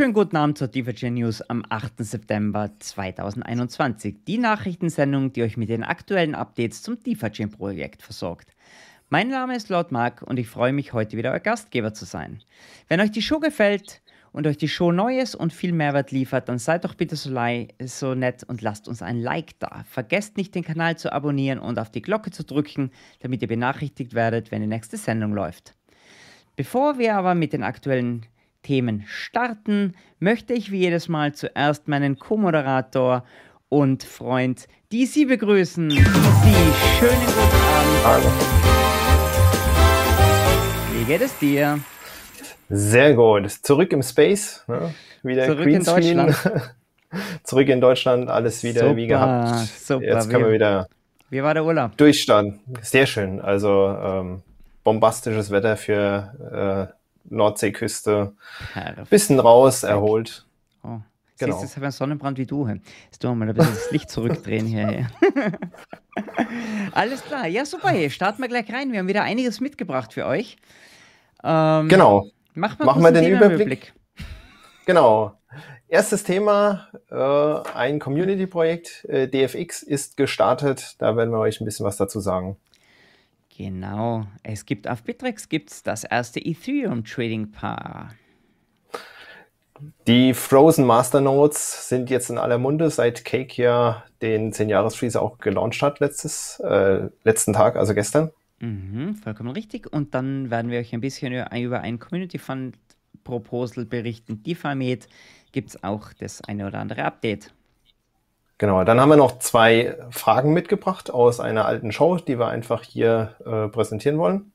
wunderschönen guten Abend zur DivaChain News am 8. September 2021. Die Nachrichtensendung, die euch mit den aktuellen Updates zum DivaChain Projekt versorgt. Mein Name ist Lord Mark und ich freue mich, heute wieder euer Gastgeber zu sein. Wenn euch die Show gefällt und euch die Show Neues und viel Mehrwert liefert, dann seid doch bitte so, so nett und lasst uns ein Like da. Vergesst nicht, den Kanal zu abonnieren und auf die Glocke zu drücken, damit ihr benachrichtigt werdet, wenn die nächste Sendung läuft. Bevor wir aber mit den aktuellen Themen starten, möchte ich wie jedes Mal zuerst meinen Co-Moderator und Freund DC begrüßen. DC, schönen guten Abend. Hallo. Wie geht es dir? Sehr gut. Zurück im Space. Ne? Wieder Zurück in Deutschland. Zurück in Deutschland, alles wieder super, wie gehabt. Super. Jetzt können wir wieder. Wie war der Urlaub? Durchstarten. Sehr schön. Also ähm, bombastisches Wetter für äh, Nordseeküste. Bisschen raus, erholt. Oh. Genau. Siehst, jetzt habe ich einen Sonnenbrand wie du. Jetzt tun wir mal ein bisschen das Licht zurückdrehen hier. Alles klar. Ja, super. Hey. Starten wir gleich rein. Wir haben wieder einiges mitgebracht für euch. Ähm, genau. Mach Machen wir den Überblick. Überblick. Genau. Erstes Thema, äh, ein Community-Projekt, äh, DFX ist gestartet. Da werden wir euch ein bisschen was dazu sagen. Genau. Es gibt auf Bittrex gibt's das erste Ethereum Trading Paar. Die Frozen Masternodes sind jetzt in aller Munde, seit Cake ja den 10-Jahres-Freeze auch gelauncht hat, letztes, äh, letzten Tag, also gestern. Mhm, vollkommen richtig. Und dann werden wir euch ein bisschen über ein Community Fund Proposal berichten. DeFi gibt es auch das eine oder andere Update. Genau, dann haben wir noch zwei Fragen mitgebracht aus einer alten Show, die wir einfach hier äh, präsentieren wollen.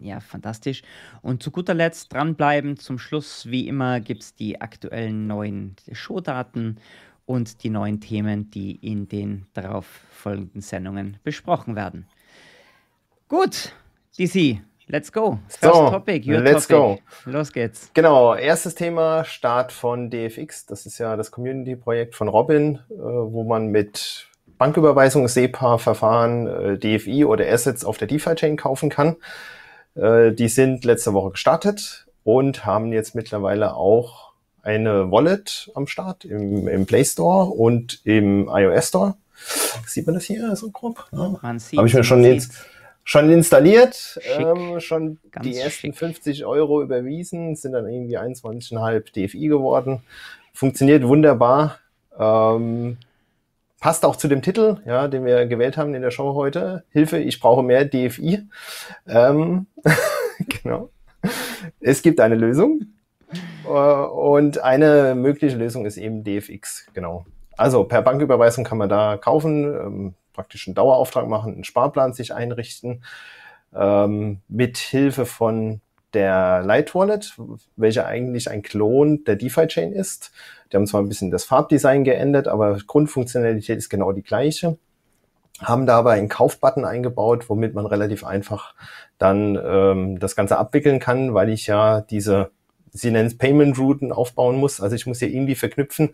Ja, fantastisch. Und zu guter Letzt dranbleiben. Zum Schluss, wie immer, gibt es die aktuellen neuen Showdaten und die neuen Themen, die in den darauf folgenden Sendungen besprochen werden. Gut, DC, Let's go. First so, topic, your let's topic. go. Los geht's. Genau, erstes Thema, Start von DFX. Das ist ja das Community-Projekt von Robin, äh, wo man mit Banküberweisung, SEPA-Verfahren, äh, DFI oder Assets auf der DeFi-Chain kaufen kann. Äh, die sind letzte Woche gestartet und haben jetzt mittlerweile auch eine Wallet am Start im, im Play Store und im iOS Store. Sieht man das hier so grob? Ja. Man sieht Habe ich mir schon jetzt schon installiert, ähm, schon Ganz die ersten schick. 50 Euro überwiesen, sind dann irgendwie 21,5 DFI geworden. Funktioniert wunderbar. Ähm, passt auch zu dem Titel, ja, den wir gewählt haben in der Show heute. Hilfe, ich brauche mehr DFI. Ähm, genau. Es gibt eine Lösung. Äh, und eine mögliche Lösung ist eben DFX, genau. Also per Banküberweisung kann man da kaufen. Praktisch einen Dauerauftrag machen, einen Sparplan sich einrichten, ähm, mit Hilfe von der Light Wallet, welche eigentlich ein Klon der DeFi-Chain ist. Die haben zwar ein bisschen das Farbdesign geändert, aber Grundfunktionalität ist genau die gleiche. Haben dabei einen Kaufbutton eingebaut, womit man relativ einfach dann ähm, das Ganze abwickeln kann, weil ich ja diese sie nennen es Payment Routen aufbauen muss. Also ich muss hier irgendwie verknüpfen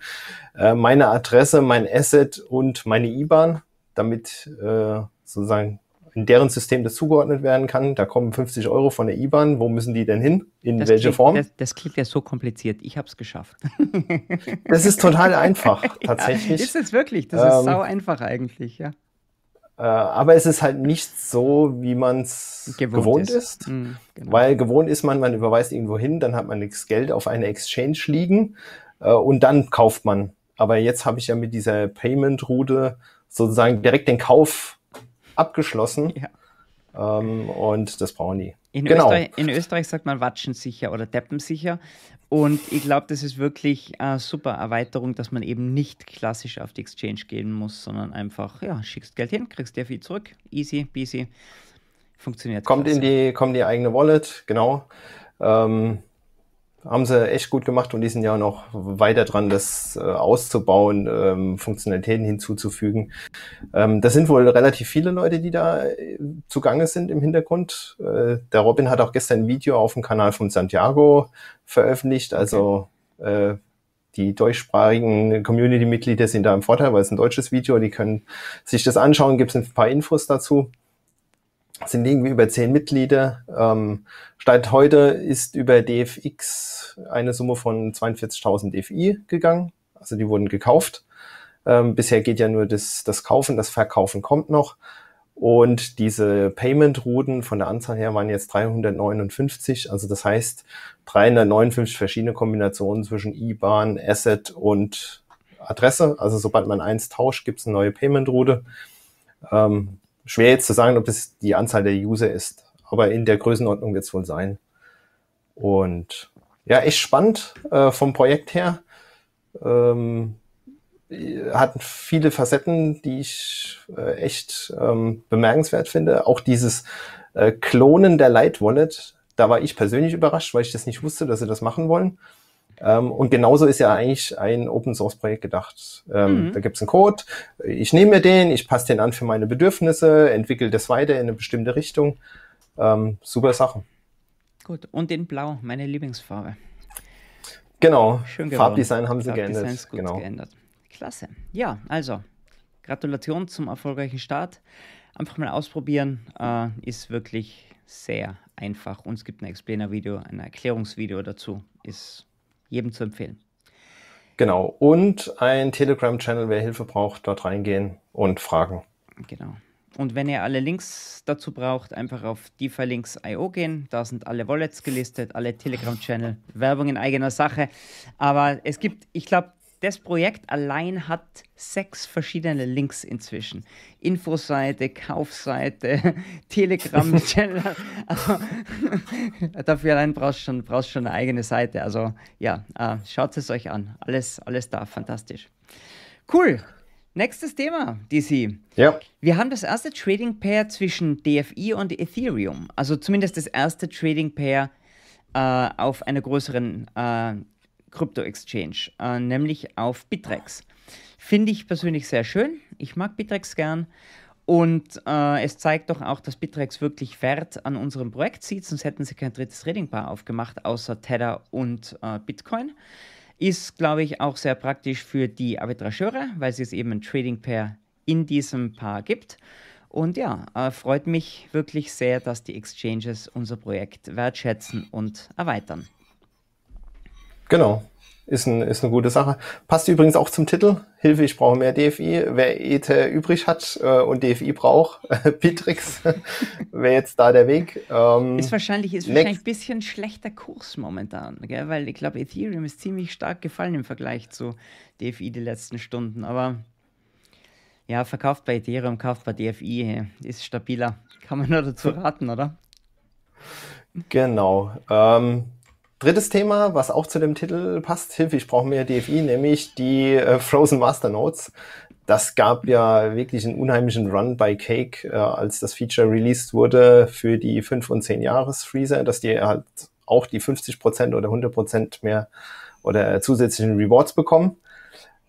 äh, meine Adresse, mein Asset und meine IBAN damit äh, sozusagen in deren System das zugeordnet werden kann. Da kommen 50 Euro von der IBAN. Wo müssen die denn hin? In das welche klingt, Form? Das, das, klingt ja so kompliziert. Ich habe es geschafft. das ist total einfach, tatsächlich. Ja, ist es wirklich? Das ist ähm, sau einfach eigentlich, ja. Äh, aber es ist halt nicht so, wie man es gewohnt, gewohnt, ist. ist mhm, genau. Weil gewohnt ist man, man überweist irgendwo hin, dann hat man nichts Geld auf einer Exchange liegen äh, und dann kauft man. Aber jetzt habe ich ja mit dieser Payment-Route sozusagen direkt den Kauf abgeschlossen. Ja. Ähm, und das brauchen die. In, genau. Österreich, in Österreich sagt man Watschen sicher oder Deppen sicher. Und ich glaube, das ist wirklich eine super Erweiterung, dass man eben nicht klassisch auf die Exchange gehen muss, sondern einfach, ja, schickst Geld hin, kriegst dir viel zurück. Easy, busy. Funktioniert. Kommt klasse. in die, kommt die eigene Wallet, genau. Ähm, haben sie echt gut gemacht und die sind ja noch weiter dran, das äh, auszubauen, ähm, Funktionalitäten hinzuzufügen. Ähm, das sind wohl relativ viele Leute, die da äh, zugange sind im Hintergrund. Äh, der Robin hat auch gestern ein Video auf dem Kanal von Santiago veröffentlicht, also äh, die deutschsprachigen Community-Mitglieder sind da im Vorteil, weil es ein deutsches Video, die können sich das anschauen, gibt es ein paar Infos dazu. Sind irgendwie über zehn Mitglieder. Ähm, Stand heute ist über DFX eine Summe von 42.000 DFI gegangen. Also die wurden gekauft. Ähm, bisher geht ja nur das, das Kaufen, das Verkaufen kommt noch. Und diese Payment-Routen von der Anzahl her waren jetzt 359. Also das heißt 359 verschiedene Kombinationen zwischen IBAN, Asset und Adresse. Also sobald man eins tauscht, gibt es eine neue Payment-Route. Ähm, schwer jetzt zu sagen, ob das die Anzahl der User ist, aber in der Größenordnung wird es wohl sein. Und ja, echt spannend äh, vom Projekt her. Ähm, hat viele Facetten, die ich äh, echt ähm, bemerkenswert finde. Auch dieses äh, Klonen der Light Wallet, da war ich persönlich überrascht, weil ich das nicht wusste, dass sie das machen wollen. Ähm, und genauso ist ja eigentlich ein Open Source Projekt gedacht. Ähm, mhm. Da gibt es einen Code, ich nehme mir den, ich passe den an für meine Bedürfnisse, entwickle das weiter in eine bestimmte Richtung. Ähm, super Sache. Gut, und in Blau, meine Lieblingsfarbe. Genau, Farbdesign haben sie geändert. Ist gut genau. geändert. Klasse. Ja, also, Gratulation zum erfolgreichen Start. Einfach mal ausprobieren, äh, ist wirklich sehr einfach. Und es gibt ein Explainer-Video, ein Erklärungsvideo dazu. Ist jedem zu empfehlen. Genau. Und ein Telegram-Channel, wer Hilfe braucht, dort reingehen und fragen. Genau. Und wenn ihr alle Links dazu braucht, einfach auf DeFi-Links.io gehen. Da sind alle Wallets gelistet, alle Telegram-Channel, Werbung in eigener Sache. Aber es gibt, ich glaube, das Projekt allein hat sechs verschiedene Links inzwischen. Infoseite, Kaufseite, Telegram-Channel. Also, dafür allein brauchst du schon, brauchst schon eine eigene Seite. Also ja, äh, schaut es euch an. Alles, alles da, fantastisch. Cool. Nächstes Thema, DC. Ja. Wir haben das erste Trading Pair zwischen DFI und Ethereum. Also zumindest das erste Trading Pair äh, auf einer größeren äh, Krypto-Exchange, äh, nämlich auf Bitrex. Finde ich persönlich sehr schön. Ich mag Bitrex gern. Und äh, es zeigt doch auch, dass Bitrex wirklich Wert an unserem Projekt sieht, sonst hätten sie kein drittes Trading-Paar aufgemacht, außer Tether und äh, Bitcoin. Ist, glaube ich, auch sehr praktisch für die Arbitrageure, weil es eben ein Trading-Pair in diesem Paar gibt. Und ja, äh, freut mich wirklich sehr, dass die Exchanges unser Projekt wertschätzen und erweitern. Genau. Ist, ein, ist eine gute Sache. Passt übrigens auch zum Titel. Hilfe, ich brauche mehr DFI. Wer Ether übrig hat äh, und DFI braucht, Bitrix, wäre jetzt da der Weg. Ähm, ist wahrscheinlich, ist wahrscheinlich ein bisschen schlechter Kurs momentan, gell? weil ich glaube, Ethereum ist ziemlich stark gefallen im Vergleich zu DFI die letzten Stunden. Aber ja, verkauft bei Ethereum, kauft bei DFI, ist stabiler. Kann man nur dazu raten, oder? Genau. Ähm, Drittes Thema, was auch zu dem Titel passt, Hilfe, ich brauche mehr DFI, nämlich die äh, Frozen Master Notes. Das gab ja wirklich einen unheimlichen Run bei Cake, äh, als das Feature released wurde für die 5 und 10 Jahres Freezer, dass die halt auch die 50% oder 100% mehr oder zusätzlichen Rewards bekommen.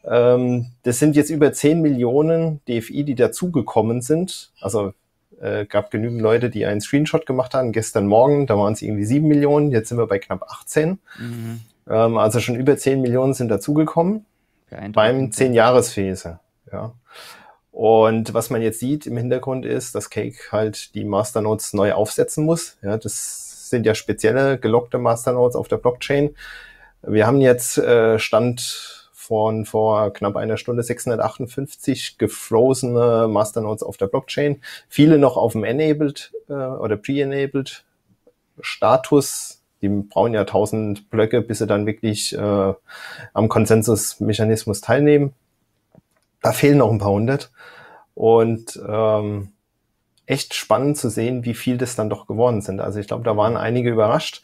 Ähm, das sind jetzt über 10 Millionen DFI, die dazugekommen sind. Also äh, gab genügend Leute, die einen Screenshot gemacht haben. Gestern Morgen, da waren es irgendwie sieben Millionen, jetzt sind wir bei knapp 18. Mhm. Ähm, also schon über 10 Millionen sind dazugekommen beim 10 jahres phase Ja. Und was man jetzt sieht im Hintergrund ist, dass Cake halt die Masternodes neu aufsetzen muss. Ja, das sind ja spezielle gelockte Masternodes auf der Blockchain. Wir haben jetzt äh, Stand von vor knapp einer Stunde 658 gefrosene Masternodes auf der Blockchain. Viele noch auf dem Enabled äh, oder Pre-Enabled Status. Die brauchen ja 1000 Blöcke, bis sie dann wirklich äh, am Konsensusmechanismus teilnehmen. Da fehlen noch ein paar hundert. Und ähm, echt spannend zu sehen, wie viel das dann doch geworden sind. Also ich glaube, da waren einige überrascht.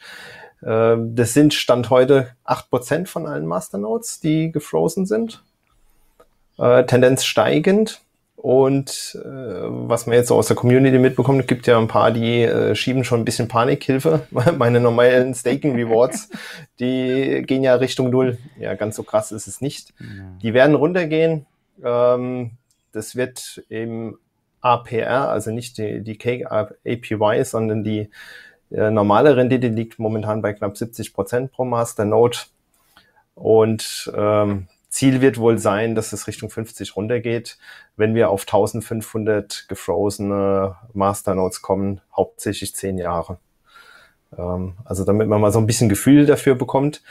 Ähm, das sind Stand heute acht Prozent von allen Masternodes, die gefrozen sind. Äh, Tendenz steigend. Und äh, was man jetzt so aus der Community mitbekommt, gibt ja ein paar, die äh, schieben schon ein bisschen Panikhilfe. Meine normalen Staking Rewards, die gehen ja Richtung Null. Ja, ganz so krass ist es nicht. Die werden runtergehen. Ähm, das wird im APR, also nicht die, die APY, sondern die normale Rendite liegt momentan bei knapp 70 Prozent pro Masternode. Und ähm, Ziel wird wohl sein, dass es Richtung 50 runtergeht, wenn wir auf 1500 gefrosene Masternodes kommen, hauptsächlich zehn Jahre. Ähm, also damit man mal so ein bisschen Gefühl dafür bekommt.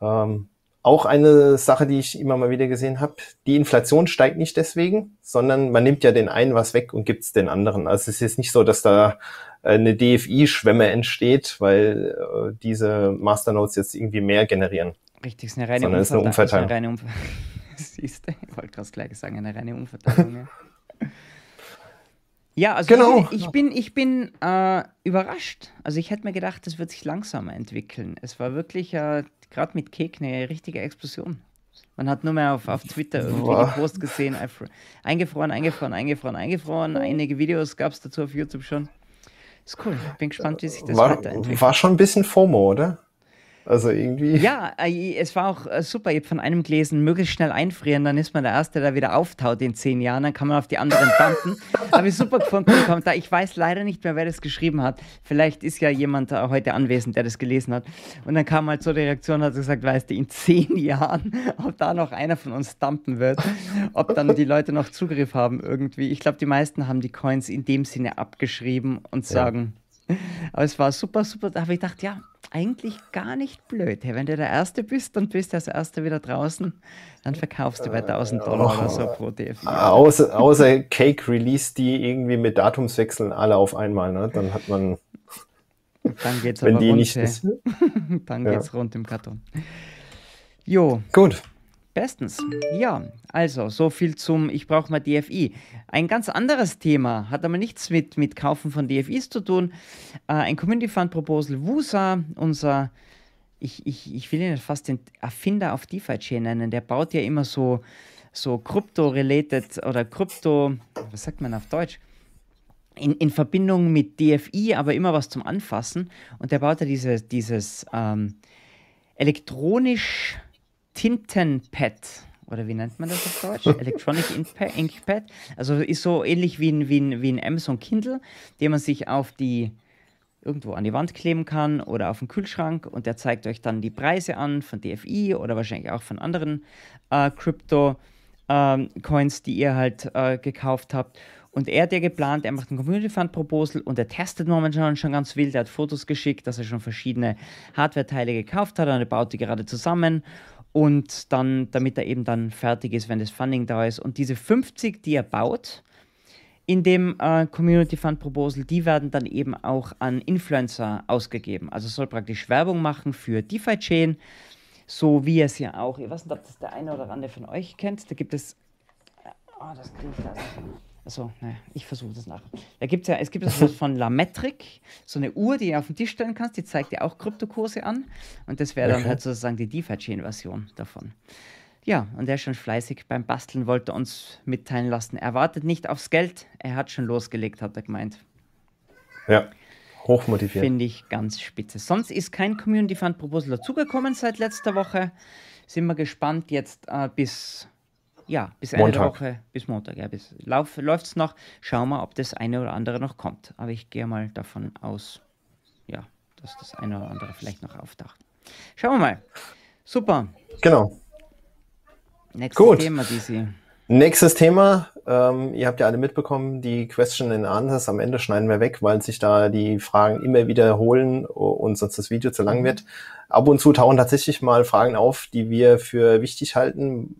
Ähm, auch eine Sache, die ich immer mal wieder gesehen habe, die Inflation steigt nicht deswegen, sondern man nimmt ja den einen was weg und gibt es den anderen. Also es ist nicht so, dass da eine DFI-Schwemme entsteht, weil äh, diese Masternodes jetzt irgendwie mehr generieren. Richtig, es ist eine reine Sondern Umverteilung. Ist eine Umverteilung. Ist eine reine Umver Siehst du, ich wollte gerade gleich sagen, eine reine Umverteilung. Ja. Ja, also genau. ich, ich bin, ich bin äh, überrascht. Also ich hätte mir gedacht, das wird sich langsamer entwickeln. Es war wirklich äh, gerade mit Kek eine richtige Explosion. Man hat nur mehr auf, auf Twitter irgendwie Boah. Post gesehen, eingefroren, eingefroren, eingefroren, eingefroren. Einige Videos gab es dazu auf YouTube schon. Ist cool. Bin gespannt, wie sich das war, weiterentwickelt. War schon ein bisschen FOMO, oder? Also irgendwie. Ja, äh, es war auch äh, super. Ich habe von einem gelesen, möglichst schnell einfrieren, dann ist man der Erste, der wieder auftaut in zehn Jahren, dann kann man auf die anderen dumpen. habe ich super gefunden. Kommentar. Ich weiß leider nicht mehr, wer das geschrieben hat. Vielleicht ist ja jemand heute anwesend, der das gelesen hat. Und dann kam halt so die Reaktion, hat gesagt, weißt du, in zehn Jahren, ob da noch einer von uns dumpen wird, ob dann die Leute noch Zugriff haben irgendwie. Ich glaube, die meisten haben die Coins in dem Sinne abgeschrieben und sagen, ja aber es war super, super. Da habe ich gedacht, ja, eigentlich gar nicht blöd. Hey, wenn du der Erste bist und bist als Erster wieder draußen, dann verkaufst du bei 1000 Dollar oder so pro DFI. Außer, außer Cake release die irgendwie mit Datumswechseln alle auf einmal. Ne? Dann hat man. Dann geht's wenn aber die rund, nicht ist. Dann ja. geht's rund im Karton. Jo. Gut. Bestens. Ja, also so viel zum Ich brauche mal DFI. Ein ganz anderes Thema, hat aber nichts mit, mit Kaufen von DFIs zu tun. Äh, ein Community Fund Proposal WUSA, unser, ich, ich, ich will ihn fast den Erfinder auf DeFi-Chain nennen, der baut ja immer so, so Krypto-related oder Krypto, was sagt man auf Deutsch? In, in Verbindung mit DFI, aber immer was zum Anfassen. Und der baut ja diese, dieses ähm, elektronisch Tintenpad oder wie nennt man das auf Deutsch? Electronic Ink Pad. Also ist so ähnlich wie ein, wie ein, wie ein Amazon Kindle, den man sich auf die irgendwo an die Wand kleben kann oder auf den Kühlschrank und der zeigt euch dann die Preise an von DFI oder wahrscheinlich auch von anderen äh, Crypto ähm, Coins, die ihr halt äh, gekauft habt. Und er hat ja geplant, er macht ein Community Fund Proposal und er testet momentan schon ganz wild. Er hat Fotos geschickt, dass er schon verschiedene Hardware-Teile gekauft hat und er baut die gerade zusammen und dann, damit er eben dann fertig ist, wenn das Funding da ist. Und diese 50, die er baut in dem äh, Community Fund Proposal, die werden dann eben auch an Influencer ausgegeben. Also soll praktisch Werbung machen für DeFi Chain, so wie es ja auch, ich weiß nicht, ob das der eine oder andere von euch kennt, da gibt es, oh, das kriege ich da Achso, naja, ich versuche das nach. Da gibt's ja, es gibt sowas von Lametric, so eine Uhr, die du auf den Tisch stellen kannst, die zeigt dir auch Kryptokurse an. Und das wäre dann halt sozusagen die DeFi-Chain-Version davon. Ja, und er ist schon fleißig beim Basteln, wollte uns mitteilen lassen. Er wartet nicht aufs Geld, er hat schon losgelegt, hat er gemeint. Ja, hochmotiviert. Finde ich ganz spitze. Sonst ist kein Community Fund Proposal dazugekommen seit letzter Woche. Sind wir gespannt jetzt äh, bis ja, bis Ende Montag. der Woche, bis Montag, ja, bis läuft es noch. Schauen wir, ob das eine oder andere noch kommt. Aber ich gehe mal davon aus, ja, dass das eine oder andere vielleicht noch auftaucht. Schauen wir mal. Super. Genau. Nächstes Gut. Thema, DC. Nächstes Thema. Ähm, ihr habt ja alle mitbekommen, die Question and Answers am Ende schneiden wir weg, weil sich da die Fragen immer wiederholen und sonst das Video zu lang mhm. wird. Ab und zu tauchen tatsächlich mal Fragen auf, die wir für wichtig halten,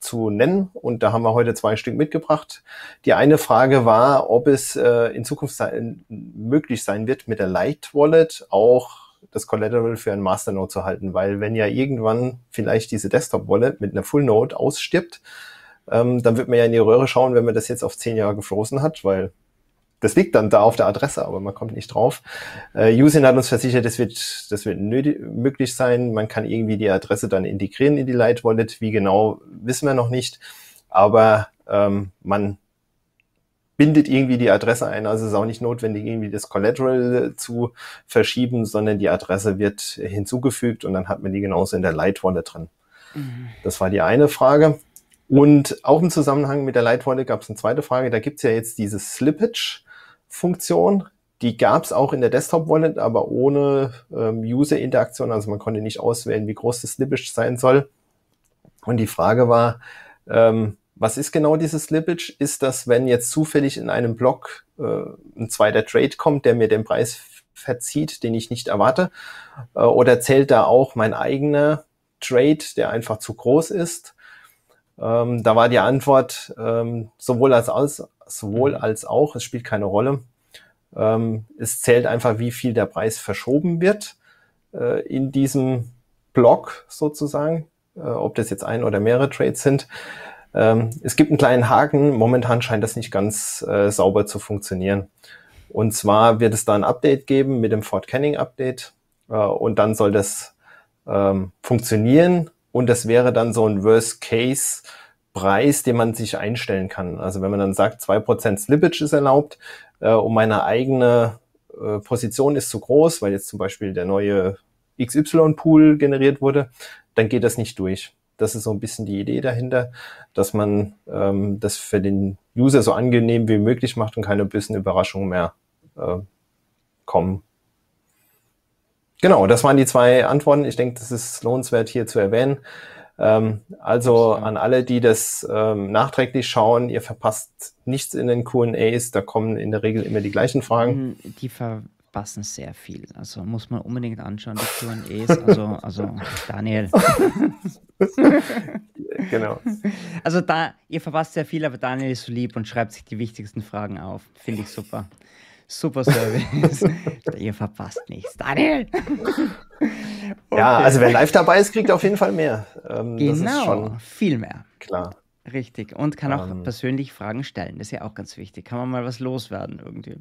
zu nennen. Und da haben wir heute zwei Stück mitgebracht. Die eine Frage war, ob es äh, in Zukunft sein, möglich sein wird, mit der Light Wallet auch das Collateral für ein Masternode zu halten, weil wenn ja irgendwann vielleicht diese Desktop Wallet mit einer Full Node ausstirbt, ähm, dann wird man ja in die Röhre schauen, wenn man das jetzt auf zehn Jahre gefroren hat, weil das liegt dann da auf der Adresse, aber man kommt nicht drauf. Äh, Usin hat uns versichert, das wird, das wird nötig, möglich sein. Man kann irgendwie die Adresse dann integrieren in die Light Wallet. Wie genau, wissen wir noch nicht. Aber ähm, man bindet irgendwie die Adresse ein. Also es ist auch nicht notwendig, irgendwie das Collateral zu verschieben, sondern die Adresse wird hinzugefügt und dann hat man die genauso in der Light Wallet drin. Mhm. Das war die eine Frage. Und auch im Zusammenhang mit der Light Wallet gab es eine zweite Frage. Da gibt es ja jetzt dieses Slippage Funktion. Die gab es auch in der Desktop-Wallet, aber ohne ähm, User-Interaktion. Also man konnte nicht auswählen, wie groß das Slippage sein soll. Und die Frage war, ähm, was ist genau dieses Slippage? Ist das, wenn jetzt zufällig in einem Block äh, ein zweiter Trade kommt, der mir den Preis verzieht, den ich nicht erwarte? Äh, oder zählt da auch mein eigener Trade, der einfach zu groß ist? Ähm, da war die Antwort ähm, sowohl als aus, sowohl mhm. als auch, es spielt keine Rolle. Ähm, es zählt einfach, wie viel der Preis verschoben wird äh, in diesem Block sozusagen, äh, ob das jetzt ein oder mehrere Trades sind. Ähm, es gibt einen kleinen Haken. Momentan scheint das nicht ganz äh, sauber zu funktionieren. Und zwar wird es da ein Update geben mit dem Fort Canning Update äh, und dann soll das ähm, funktionieren und das wäre dann so ein Worst Case Preis, den man sich einstellen kann. Also wenn man dann sagt, zwei Prozent Slippage ist erlaubt äh, und meine eigene äh, Position ist zu groß, weil jetzt zum Beispiel der neue XY-Pool generiert wurde, dann geht das nicht durch. Das ist so ein bisschen die Idee dahinter, dass man ähm, das für den User so angenehm wie möglich macht und keine bösen Überraschungen mehr äh, kommen. Genau, das waren die zwei Antworten. Ich denke, das ist lohnenswert hier zu erwähnen. Ähm, also an alle, die das ähm, nachträglich schauen, ihr verpasst nichts in den Q&As. Da kommen in der Regel immer die gleichen Fragen. Die ver passen sehr viel. Also muss man unbedingt anschauen, die QAs. Also, also Daniel. genau. Also da, ihr verpasst sehr viel, aber Daniel ist so lieb und schreibt sich die wichtigsten Fragen auf. Finde ich super. Super Service. ihr verpasst nichts. Daniel! okay. Ja, also wer live dabei ist, kriegt auf jeden Fall mehr. Ähm, genau, viel mehr. Klar. Richtig. Und kann auch ähm, persönlich Fragen stellen. Das ist ja auch ganz wichtig. Kann man mal was loswerden irgendwie.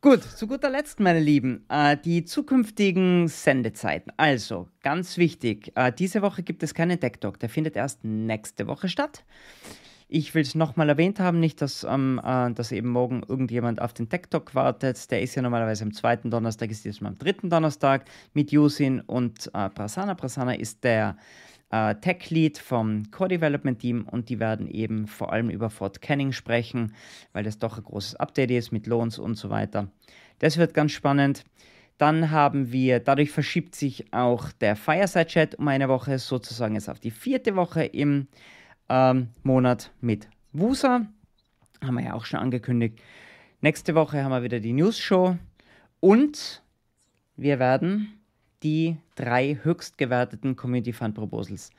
Gut, zu guter Letzt, meine Lieben, äh, die zukünftigen Sendezeiten. Also, ganz wichtig, äh, diese Woche gibt es keinen Tech Talk, der findet erst nächste Woche statt. Ich will es nochmal erwähnt haben, nicht, dass, ähm, äh, dass eben morgen irgendjemand auf den Tech Talk wartet. Der ist ja normalerweise am zweiten Donnerstag, ist jetzt mal am dritten Donnerstag mit Yusin und äh, Prasanna. Prasanna ist der äh, Tech Lead vom Core Development Team und die werden eben vor allem über Fort Canning sprechen, weil das doch ein großes Update ist mit Loans und so weiter. Das wird ganz spannend. Dann haben wir, dadurch verschiebt sich auch der Fireside Chat um eine Woche, sozusagen jetzt auf die vierte Woche im ähm, Monat mit Wusa. Haben wir ja auch schon angekündigt. Nächste Woche haben wir wieder die News Show und wir werden die drei höchst gewerteten Community Fund Proposals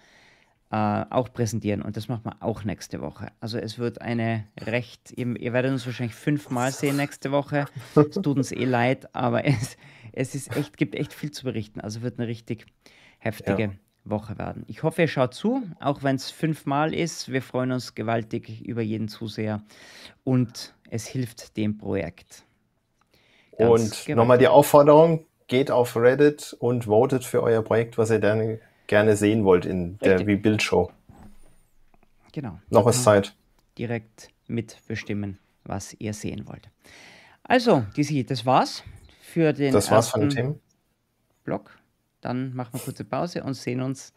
äh, auch präsentieren. Und das machen wir auch nächste Woche. Also es wird eine recht, ihr, ihr werdet uns wahrscheinlich fünfmal sehen nächste Woche. Es tut uns eh leid, aber es, es ist echt, gibt echt viel zu berichten. Also wird eine richtig heftige ja. Woche werden. Ich hoffe, ihr schaut zu, auch wenn es fünfmal ist. Wir freuen uns gewaltig über jeden Zuseher und es hilft dem Projekt. Ganz und nochmal die Aufforderung, geht auf Reddit und votet für euer Projekt, was ihr dann gerne sehen wollt in der Rebuild-Show. Genau. Noch ist Zeit. Direkt mitbestimmen, was ihr sehen wollt. Also, Dizzy, das war's für den Das war's von Themen. Blog. Dann machen wir kurze Pause und sehen uns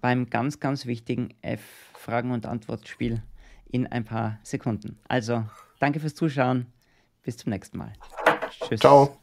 beim ganz, ganz wichtigen F-Fragen- und Antwortspiel in ein paar Sekunden. Also, danke fürs Zuschauen. Bis zum nächsten Mal. Tschüss. Ciao.